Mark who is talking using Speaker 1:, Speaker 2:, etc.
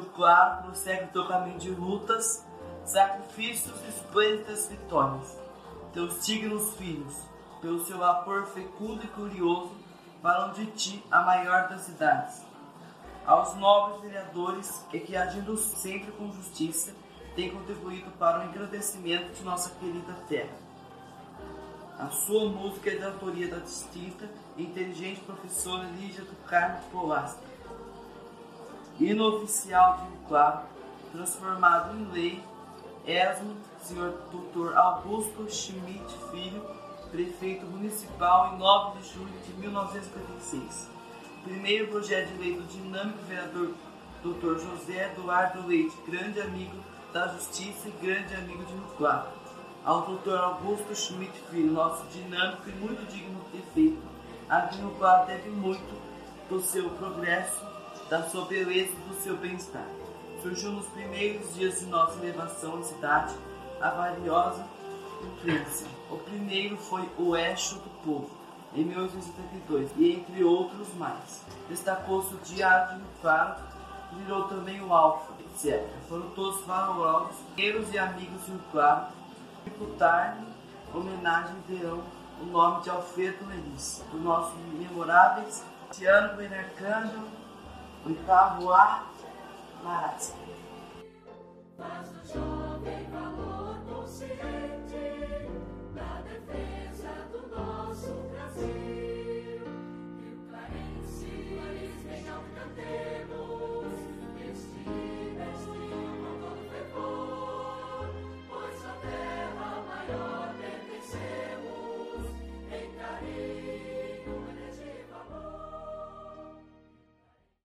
Speaker 1: Claro prossegue teu caminho de lutas, sacrifícios e esplêndidas vitórias. Teus dignos filhos, pelo seu vapor fecundo e curioso, falam de ti a maior das cidades. Aos nobres vereadores e que, agindo sempre com justiça, têm contribuído para o engrandecimento de nossa querida terra. A sua música é de autoria da distinta e inteligente professora Lígia do Carmo Polasco. Hino oficial de Rio transformado em lei, Esmo, Sr. Dr. Augusto Schmidt Filho, prefeito municipal em 9 de julho de 1956. Primeiro projeto de lei do dinâmico vereador Dr. José Eduardo Leite, grande amigo da Justiça e grande amigo de Rio. Ao Dr. Augusto Schmidt Filho, nosso dinâmico e muito digno prefeito, a Rio Claro deve muito do seu progresso, da sua beleza e do seu bem-estar. Surgiu nos primeiros dias de nossa elevação à cidade a valiosa imprensa. O primeiro foi O Eixo do Povo, em 1872, e entre outros mais. Destacou-se o Diário Claro, virou também o Alfa, etc. Foram todos valorosos, guerreiros e amigos Rio Claro, tributar-lhe homenagem verão o nome de Alfredo Lelis, do nosso memoráveis Tiano Benercâmbio,
Speaker 2: उनका हुआ महाराज।